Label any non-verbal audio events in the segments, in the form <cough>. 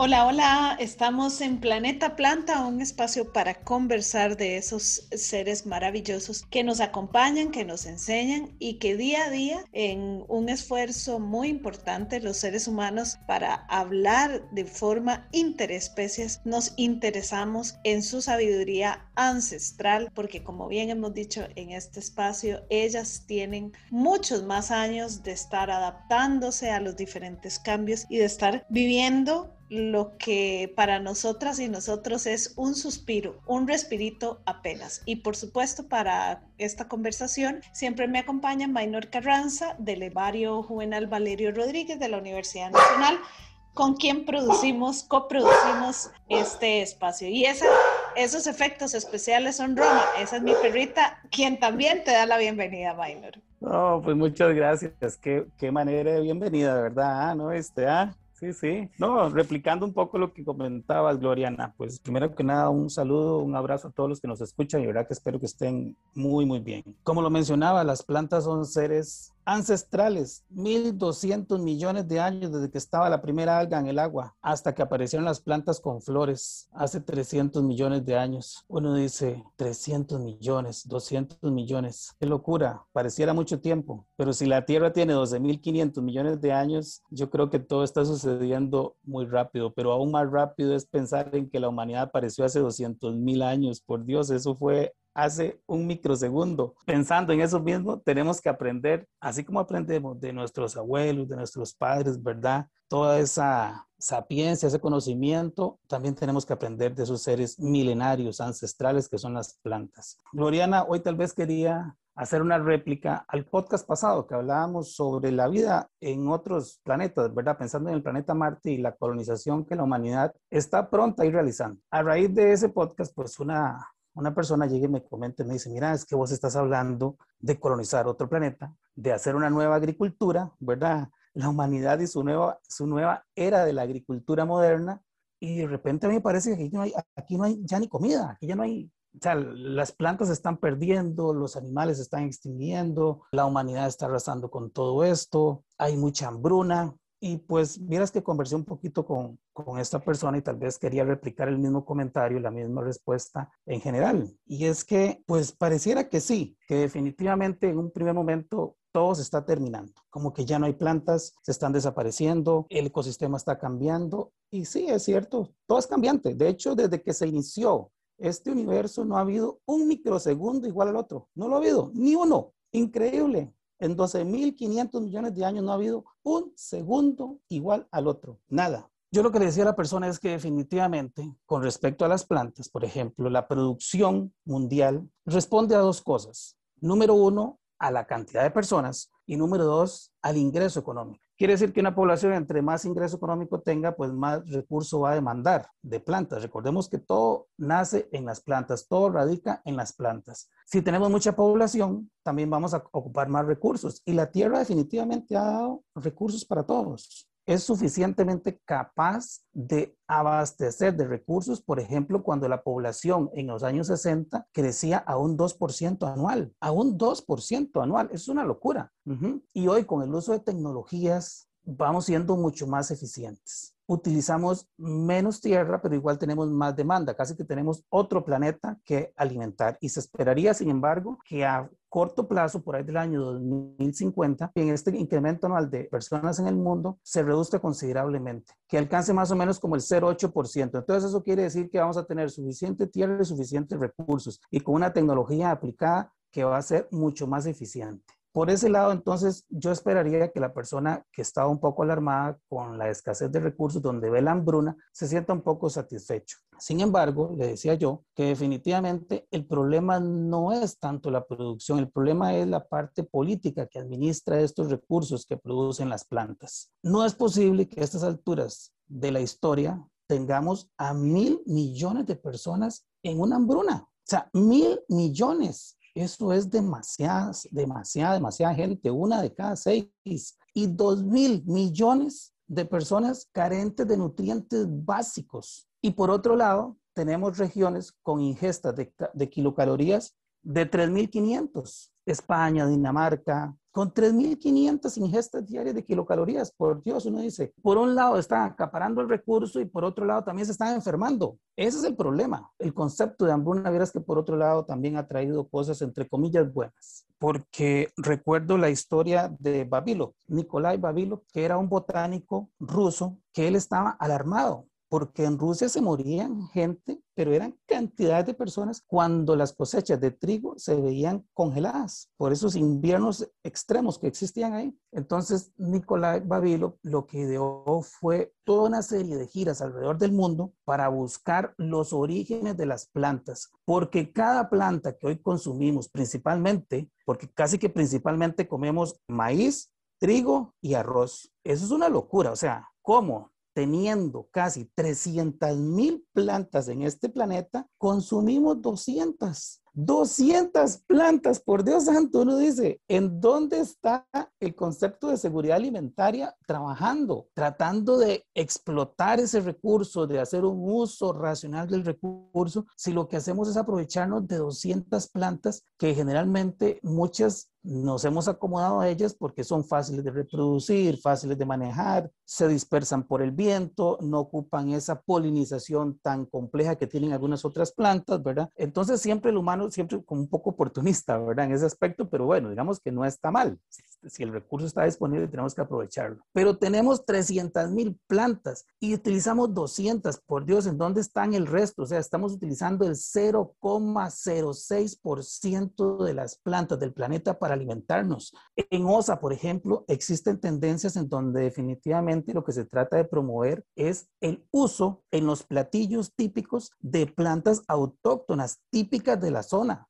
Hola, hola, estamos en Planeta Planta, un espacio para conversar de esos seres maravillosos que nos acompañan, que nos enseñan y que día a día, en un esfuerzo muy importante, los seres humanos para hablar de forma interespecies, nos interesamos en su sabiduría ancestral, porque como bien hemos dicho en este espacio, ellas tienen muchos más años de estar adaptándose a los diferentes cambios y de estar viviendo lo que para nosotras y nosotros es un suspiro, un respirito apenas. Y por supuesto, para esta conversación siempre me acompaña Maynor Carranza del Evario Juvenal Valerio Rodríguez de la Universidad Nacional, con quien producimos, coproducimos este espacio. Y esos efectos especiales son Roma. Esa es mi perrita, quien también te da la bienvenida, Maynor. Oh, pues muchas gracias. Qué, qué manera de bienvenida, ¿verdad? Ah, ¿No? Este, ah, Sí, sí. No, replicando un poco lo que comentabas, Gloriana, pues primero que nada, un saludo, un abrazo a todos los que nos escuchan y verdad que espero que estén muy, muy bien. Como lo mencionaba, las plantas son seres ancestrales, 1.200 millones de años desde que estaba la primera alga en el agua hasta que aparecieron las plantas con flores hace 300 millones de años. Uno dice 300 millones, 200 millones. Qué locura, pareciera mucho tiempo, pero si la Tierra tiene 12.500 millones de años, yo creo que todo está sucediendo muy rápido, pero aún más rápido es pensar en que la humanidad apareció hace 200 mil años. Por Dios, eso fue hace un microsegundo. Pensando en eso mismo, tenemos que aprender, así como aprendemos de nuestros abuelos, de nuestros padres, ¿verdad? Toda esa sapiencia, ese conocimiento, también tenemos que aprender de esos seres milenarios, ancestrales que son las plantas. Gloriana, hoy tal vez quería hacer una réplica al podcast pasado que hablábamos sobre la vida en otros planetas, ¿verdad? Pensando en el planeta Marte y la colonización que la humanidad está pronta a ir realizando. A raíz de ese podcast, pues una, una persona llega y me comenta y me dice, mira, es que vos estás hablando de colonizar otro planeta, de hacer una nueva agricultura, ¿verdad? La humanidad y su nueva, su nueva era de la agricultura moderna. Y de repente a mí me parece que aquí no hay, aquí no hay ya ni comida, aquí ya no hay, o sea, las plantas se están perdiendo, los animales se están extinguiendo, la humanidad está arrasando con todo esto, hay mucha hambruna. Y pues miras que conversé un poquito con, con esta persona y tal vez quería replicar el mismo comentario, la misma respuesta en general. Y es que pues pareciera que sí, que definitivamente en un primer momento todo se está terminando, como que ya no hay plantas, se están desapareciendo, el ecosistema está cambiando. Y sí, es cierto, todo es cambiante. De hecho, desde que se inició este universo no ha habido un microsegundo igual al otro. No lo ha habido, ni uno. Increíble. En 12.500 millones de años no ha habido un segundo igual al otro. Nada. Yo lo que le decía a la persona es que definitivamente, con respecto a las plantas, por ejemplo, la producción mundial responde a dos cosas. Número uno, a la cantidad de personas y número dos, al ingreso económico. Quiere decir que una población entre más ingreso económico tenga, pues más recurso va a demandar de plantas. Recordemos que todo nace en las plantas, todo radica en las plantas. Si tenemos mucha población, también vamos a ocupar más recursos y la tierra definitivamente ha dado recursos para todos es suficientemente capaz de abastecer de recursos, por ejemplo, cuando la población en los años 60 crecía a un 2% anual, a un 2% anual, es una locura. Y hoy con el uso de tecnologías vamos siendo mucho más eficientes utilizamos menos tierra, pero igual tenemos más demanda, casi que tenemos otro planeta que alimentar. Y se esperaría, sin embargo, que a corto plazo, por ahí del año 2050, en este incremento anual de personas en el mundo se reduzca considerablemente, que alcance más o menos como el 0,8%. Entonces eso quiere decir que vamos a tener suficiente tierra y suficientes recursos y con una tecnología aplicada que va a ser mucho más eficiente. Por ese lado, entonces, yo esperaría que la persona que estaba un poco alarmada con la escasez de recursos, donde ve la hambruna, se sienta un poco satisfecho. Sin embargo, le decía yo que definitivamente el problema no es tanto la producción, el problema es la parte política que administra estos recursos que producen las plantas. No es posible que a estas alturas de la historia tengamos a mil millones de personas en una hambruna. O sea, mil millones. Eso es demasiada, demasiada, demasiada gente, una de cada seis. Y dos mil millones de personas carentes de nutrientes básicos. Y por otro lado, tenemos regiones con ingestas de, de kilocalorías de 3.500. España, Dinamarca, con 3.500 ingestas diarias de kilocalorías. Por Dios, uno dice, por un lado están acaparando el recurso y por otro lado también se están enfermando. Ese es el problema. El concepto de hambruna, verás que por otro lado también ha traído cosas entre comillas buenas. Porque recuerdo la historia de Babilo, Nikolai Babilo, que era un botánico ruso, que él estaba alarmado porque en Rusia se morían gente, pero eran cantidades de personas cuando las cosechas de trigo se veían congeladas por esos inviernos extremos que existían ahí. Entonces, Nicolai Babilo lo que ideó fue toda una serie de giras alrededor del mundo para buscar los orígenes de las plantas, porque cada planta que hoy consumimos, principalmente, porque casi que principalmente comemos maíz, trigo y arroz. Eso es una locura, o sea, ¿cómo? Teniendo casi 300 mil plantas en este planeta, consumimos 200. 200 plantas, por Dios santo, uno dice, ¿en dónde está el concepto de seguridad alimentaria trabajando, tratando de explotar ese recurso, de hacer un uso racional del recurso, si lo que hacemos es aprovecharnos de 200 plantas que generalmente muchas nos hemos acomodado a ellas porque son fáciles de reproducir, fáciles de manejar, se dispersan por el viento, no ocupan esa polinización tan compleja que tienen algunas otras plantas, ¿verdad? Entonces siempre el humano, siempre como un poco oportunista, ¿verdad? En ese aspecto, pero bueno, digamos que no está mal. Si el recurso está disponible, tenemos que aprovecharlo. Pero tenemos 300 mil plantas y utilizamos 200. Por Dios, ¿en dónde están el resto? O sea, estamos utilizando el 0,06% de las plantas del planeta para alimentarnos. En OSA, por ejemplo, existen tendencias en donde definitivamente lo que se trata de promover es el uso en los platillos típicos de plantas autóctonas típicas de la zona.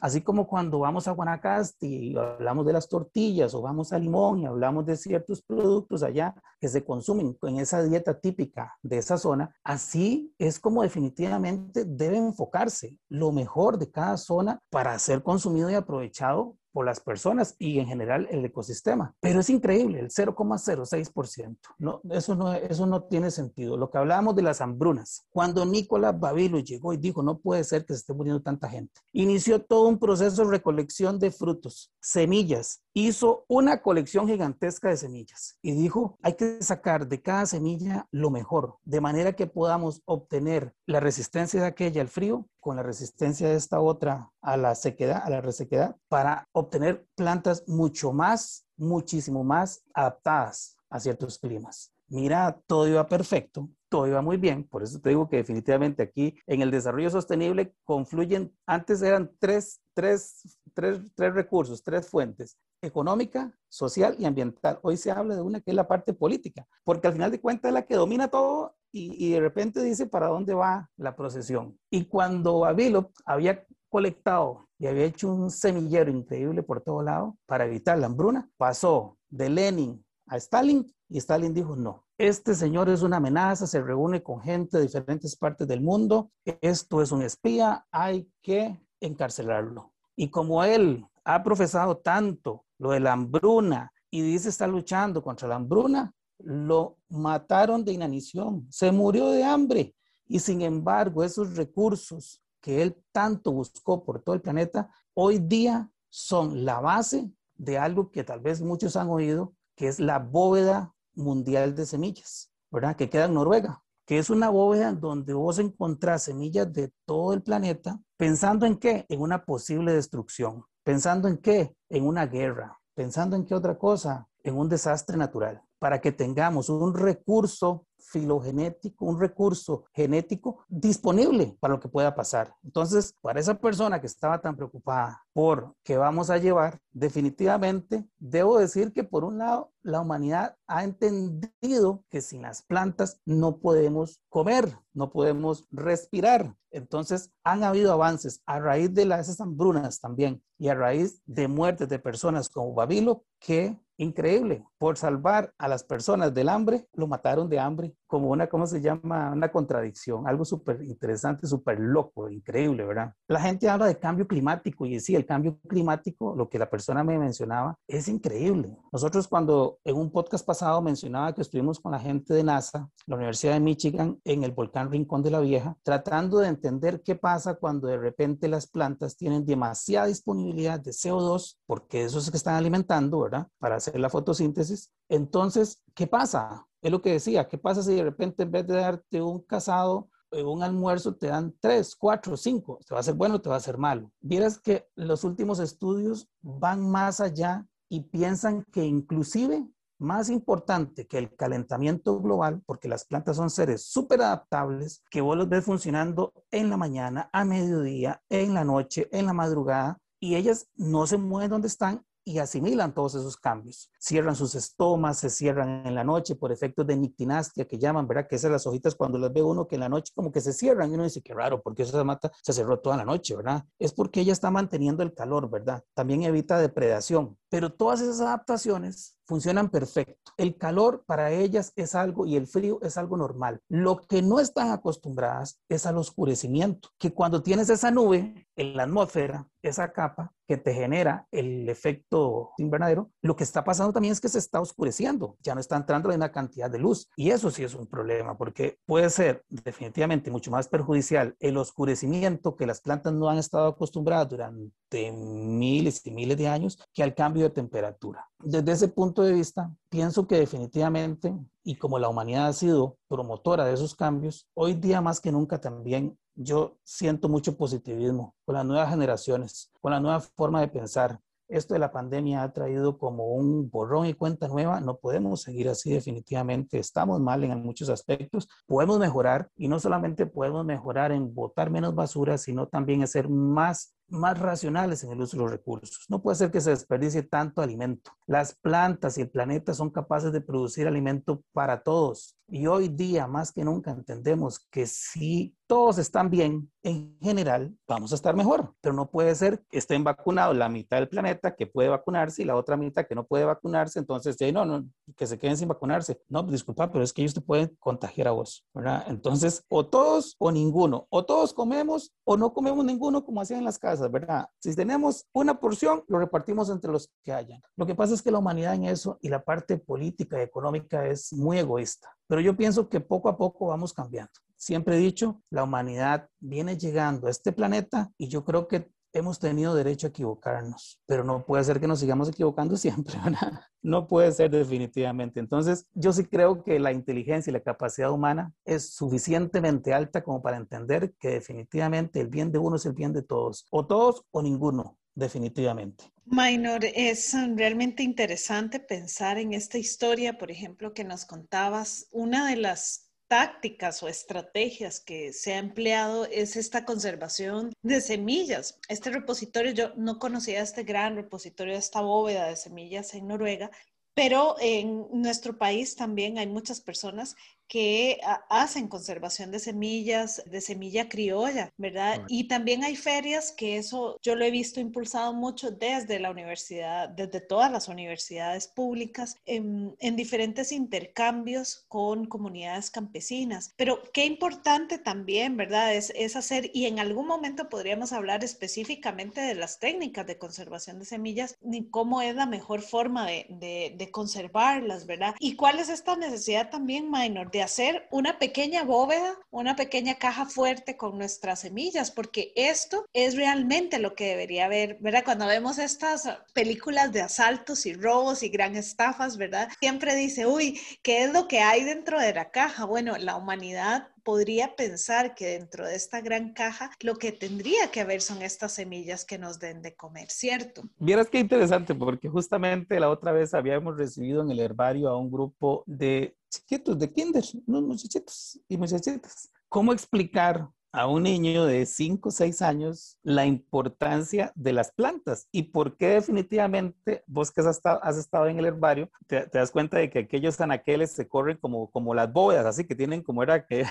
Así como cuando vamos a Guanacaste y hablamos de las tortillas o vamos a Limón y hablamos de ciertos productos allá que se consumen en esa dieta típica de esa zona, así es como definitivamente debe enfocarse lo mejor de cada zona para ser consumido y aprovechado por las personas y en general el ecosistema. Pero es increíble, el 0,06%. No, eso, no, eso no tiene sentido. Lo que hablábamos de las hambrunas, cuando Nicolás Babilo llegó y dijo, no puede ser que se esté muriendo tanta gente, inició todo un proceso de recolección de frutos, semillas, hizo una colección gigantesca de semillas y dijo, hay que sacar de cada semilla lo mejor, de manera que podamos obtener la resistencia de aquella al frío con la resistencia de esta otra a la sequedad, a la resequedad, para obtener plantas mucho más, muchísimo más adaptadas a ciertos climas. Mira, todo iba perfecto, todo iba muy bien, por eso te digo que definitivamente aquí en el desarrollo sostenible confluyen, antes eran tres, tres, tres, tres recursos, tres fuentes, económica, social y ambiental. Hoy se habla de una que es la parte política, porque al final de cuentas es la que domina todo y, de repente dice para dónde va la procesión. Y cuando Avilo había colectado y había hecho un semillero increíble por todo lado para evitar la hambruna, pasó de Lenin a Stalin y Stalin dijo, no, este señor es una amenaza, se reúne con gente de diferentes partes del mundo, esto es un espía, hay que encarcelarlo. Y como él ha profesado tanto lo de la hambruna y dice está luchando contra la hambruna, lo mataron de inanición, se murió de hambre y sin embargo esos recursos que él tanto buscó por todo el planeta, hoy día son la base de algo que tal vez muchos han oído, que es la bóveda mundial de semillas, ¿verdad? Que queda en Noruega, que es una bóveda donde vos encontrás semillas de todo el planeta, pensando en qué? En una posible destrucción. ¿Pensando en qué? En una guerra. ¿Pensando en qué otra cosa? En un desastre natural. Para que tengamos un recurso filogenético, un recurso genético disponible para lo que pueda pasar. Entonces, para esa persona que estaba tan preocupada por qué vamos a llevar, definitivamente debo decir que por un lado, la humanidad ha entendido que sin las plantas no podemos comer, no podemos respirar. Entonces, han habido avances a raíz de las, esas hambrunas también y a raíz de muertes de personas como Babilo que increíble. Por salvar a las personas del hambre, lo mataron de hambre como una, ¿cómo se llama? Una contradicción, algo súper interesante, súper loco, increíble, ¿verdad? La gente habla de cambio climático y sí, el cambio climático, lo que la persona me mencionaba, es increíble. Nosotros cuando en un podcast pasado mencionaba que estuvimos con la gente de NASA, la Universidad de Michigan, en el volcán Rincón de la Vieja, tratando de entender qué pasa cuando de repente las plantas tienen demasiada disponibilidad de CO2, porque eso es que están alimentando, ¿verdad? Para hacer la fotosíntesis. Entonces, ¿qué pasa? Es lo que decía, ¿qué pasa si de repente en vez de darte un casado, un almuerzo te dan tres, cuatro, cinco? ¿Te va a ser bueno o te va a ser malo? Vieras que los últimos estudios van más allá y piensan que inclusive más importante que el calentamiento global, porque las plantas son seres súper adaptables, que vos los ves funcionando en la mañana, a mediodía, en la noche, en la madrugada, y ellas no se mueven donde están y asimilan todos esos cambios. Cierran sus estomas, se cierran en la noche por efectos de nictinastia que llaman, ¿verdad? Que esas las hojitas cuando las ve uno que en la noche como que se cierran y uno dice, qué raro, porque esa mata se cerró toda la noche, ¿verdad? Es porque ella está manteniendo el calor, ¿verdad? También evita depredación. Pero todas esas adaptaciones funcionan perfecto. El calor para ellas es algo y el frío es algo normal. Lo que no están acostumbradas es al oscurecimiento, que cuando tienes esa nube en la atmósfera, esa capa que te genera el efecto invernadero, lo que está pasando también es que se está oscureciendo, ya no está entrando la cantidad de luz. Y eso sí es un problema, porque puede ser definitivamente mucho más perjudicial el oscurecimiento que las plantas no han estado acostumbradas durante miles y miles de años que al cambio de temperatura. Desde ese punto de vista, pienso que definitivamente, y como la humanidad ha sido promotora de esos cambios, hoy día más que nunca también yo siento mucho positivismo con las nuevas generaciones, con la nueva forma de pensar. Esto de la pandemia ha traído como un borrón y cuenta nueva. No podemos seguir así definitivamente. Estamos mal en muchos aspectos. Podemos mejorar y no solamente podemos mejorar en botar menos basura, sino también hacer más más racionales en el uso de los recursos. No puede ser que se desperdicie tanto alimento. Las plantas y el planeta son capaces de producir alimento para todos. Y hoy día, más que nunca, entendemos que si todos están bien, en general, vamos a estar mejor. Pero no puede ser que estén vacunados la mitad del planeta que puede vacunarse y la otra mitad que no puede vacunarse. Entonces, no, no, que se queden sin vacunarse. No, disculpa, pero es que ellos te pueden contagiar a vos, ¿verdad? Entonces, o todos o ninguno. O todos comemos o no comemos ninguno como hacían en las casas ¿verdad? Si tenemos una porción, lo repartimos entre los que hayan. Lo que pasa es que la humanidad en eso y la parte política y económica es muy egoísta, pero yo pienso que poco a poco vamos cambiando. Siempre he dicho, la humanidad viene llegando a este planeta y yo creo que hemos tenido derecho a equivocarnos, pero no puede ser que nos sigamos equivocando <laughs> siempre, ¿verdad? No puede ser definitivamente. Entonces, yo sí creo que la inteligencia y la capacidad humana es suficientemente alta como para entender que definitivamente el bien de uno es el bien de todos, o todos o ninguno, definitivamente. Minor, es realmente interesante pensar en esta historia, por ejemplo, que nos contabas. Una de las tácticas o estrategias que se ha empleado es esta conservación de semillas. Este repositorio, yo no conocía este gran repositorio, esta bóveda de semillas en Noruega, pero en nuestro país también hay muchas personas que hacen conservación de semillas, de semilla criolla, ¿verdad? Y también hay ferias que eso yo lo he visto impulsado mucho desde la universidad, desde todas las universidades públicas, en, diferentes intercambios con comunidades campesinas. Pero qué importante también, ¿verdad? Es, es hacer, y en algún momento podríamos hablar específicamente de las técnicas de conservación de semillas, ni cómo es la mejor forma de, de, de conservarlas, ¿verdad? Y cuál es esta necesidad también, Minor, de hacer una pequeña bóveda, una pequeña caja fuerte con nuestras semillas, porque esto es realmente lo que debería haber, ¿verdad? Cuando vemos estas películas de asaltos y robos y gran estafas, ¿verdad? Siempre dice, uy, ¿qué es lo que hay dentro de la caja? Bueno, la humanidad podría pensar que dentro de esta gran caja lo que tendría que haber son estas semillas que nos den de comer, ¿cierto? Vieras qué interesante, porque justamente la otra vez habíamos recibido en el herbario a un grupo de chiquitos, de kinder, unos muchachitos y muchachitas. ¿Cómo explicar a un niño de 5 o 6 años la importancia de las plantas y por qué definitivamente vos que has estado, has estado en el herbario, te, das cuenta de que aquellos anaqueles se corren como, como las bóvedas, así que tienen como era que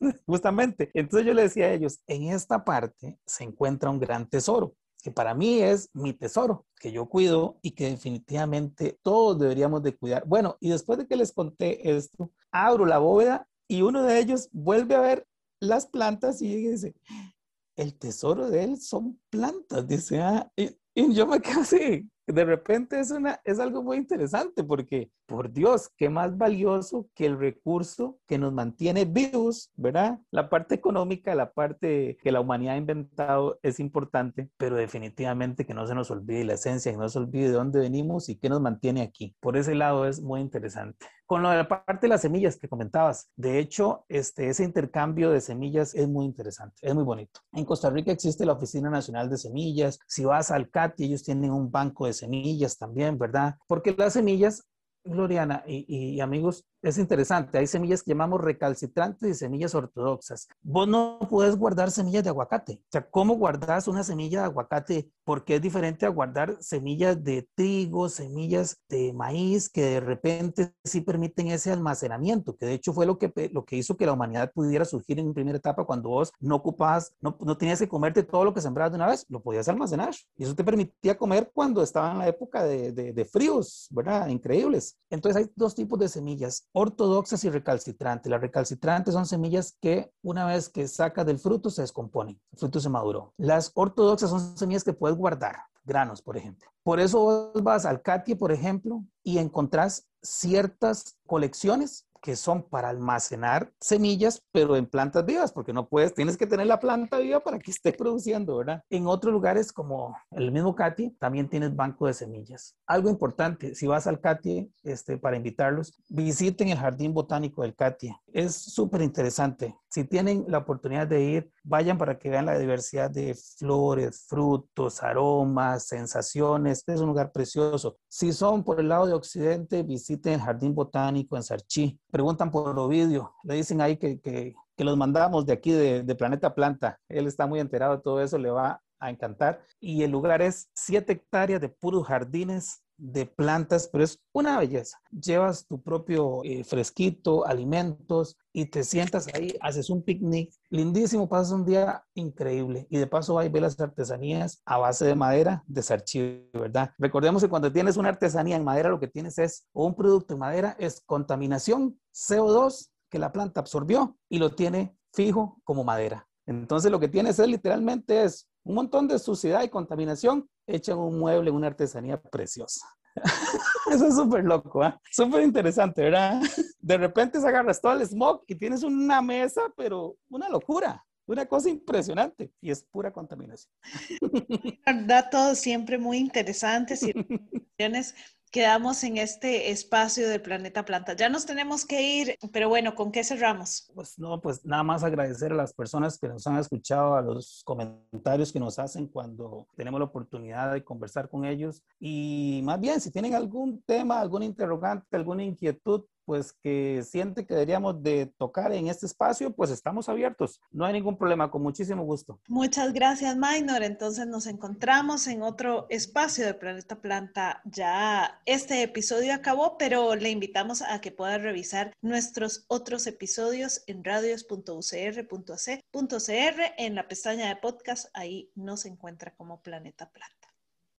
<laughs> justamente. Entonces yo le decía a ellos, en esta parte se encuentra un gran tesoro que para mí es mi tesoro, que yo cuido y que definitivamente todos deberíamos de cuidar. Bueno, y después de que les conté esto, abro la bóveda y uno de ellos vuelve a ver las plantas y dice, el tesoro de él son plantas, dice, ah, y, y yo me quedo así, de repente es, una, es algo muy interesante porque, por Dios, qué más valioso que el recurso que nos mantiene vivos, ¿verdad? La parte económica, la parte que la humanidad ha inventado es importante, pero definitivamente que no se nos olvide la esencia, que no se olvide de dónde venimos y qué nos mantiene aquí. Por ese lado es muy interesante. Con lo de la parte de las semillas que comentabas, de hecho, este, ese intercambio de semillas es muy interesante, es muy bonito. En Costa Rica existe la Oficina Nacional de Semillas. Si vas al CATI, ellos tienen un banco de semillas también, ¿verdad? Porque las semillas, Gloriana y, amigos, es interesante. Hay semillas que llamamos recalcitrantes y semillas ortodoxas. Vos no puedes guardar semillas de aguacate. O sea, ¿cómo guardas una semilla de aguacate? Porque es diferente a guardar semillas de trigo, semillas de maíz, que de repente sí permiten ese almacenamiento, que de hecho fue lo que, lo que hizo que la humanidad pudiera surgir en primera etapa cuando vos no ocupabas, no, no tenías que comerte todo lo que sembrabas de una vez, lo podías almacenar. Y eso te permitía comer cuando estaba en la época de, de, de fríos, ¿verdad? Increíbles. Entonces hay dos tipos de semillas ortodoxas y recalcitrantes. Las recalcitrantes son semillas que una vez que sacas del fruto se descomponen, el fruto se maduró. Las ortodoxas son semillas que puedes guardar, granos, por ejemplo. Por eso vas al Katia, por ejemplo, y encontrás ciertas colecciones que son para almacenar semillas, pero en plantas vivas, porque no puedes, tienes que tener la planta viva para que esté produciendo, ¿verdad? En otros lugares, como el mismo Cati, también tienes banco de semillas. Algo importante, si vas al Cati, este, para invitarlos, visiten el Jardín Botánico del Cati. Es súper interesante. Si tienen la oportunidad de ir, vayan para que vean la diversidad de flores, frutos, aromas, sensaciones. es un lugar precioso. Si son por el lado de Occidente, visiten el Jardín Botánico en Sarchí preguntan por Ovidio, le dicen ahí que, que, que los mandamos de aquí de, de, Planeta Planta. Él está muy enterado de todo eso, le va a encantar. Y el lugar es 7 hectáreas de puros jardines de plantas, pero es una belleza. Llevas tu propio eh, fresquito, alimentos y te sientas ahí, haces un picnic lindísimo, pasas un día increíble y de paso ahí ves las artesanías a base de madera de Sarchivo, ¿verdad? Recordemos que cuando tienes una artesanía en madera lo que tienes es, un producto en madera es contaminación, CO2 que la planta absorbió y lo tiene fijo como madera. Entonces lo que tienes es literalmente es un montón de suciedad y contaminación hecha en un mueble, una artesanía preciosa. <laughs> Eso es súper loco, ¿eh? súper interesante, ¿verdad? De repente se agarras todo el smog y tienes una mesa, pero una locura, una cosa impresionante y es pura contaminación. <laughs> Datos siempre muy interesantes y quedamos en este espacio de Planeta Planta. Ya nos tenemos que ir, pero bueno, ¿con qué cerramos? Pues no, pues nada más agradecer a las personas que nos han escuchado, a los comentarios que nos hacen cuando tenemos la oportunidad de conversar con ellos. Y más bien, si tienen algún tema, algún interrogante, alguna inquietud, pues que siente que deberíamos de tocar en este espacio, pues estamos abiertos. No hay ningún problema, con muchísimo gusto. Muchas gracias, Minor. Entonces nos encontramos en otro espacio de Planeta Planta. Ya este episodio acabó, pero le invitamos a que pueda revisar nuestros otros episodios en radios.ucr.ac.cr en la pestaña de podcast. Ahí nos encuentra como Planeta Planta.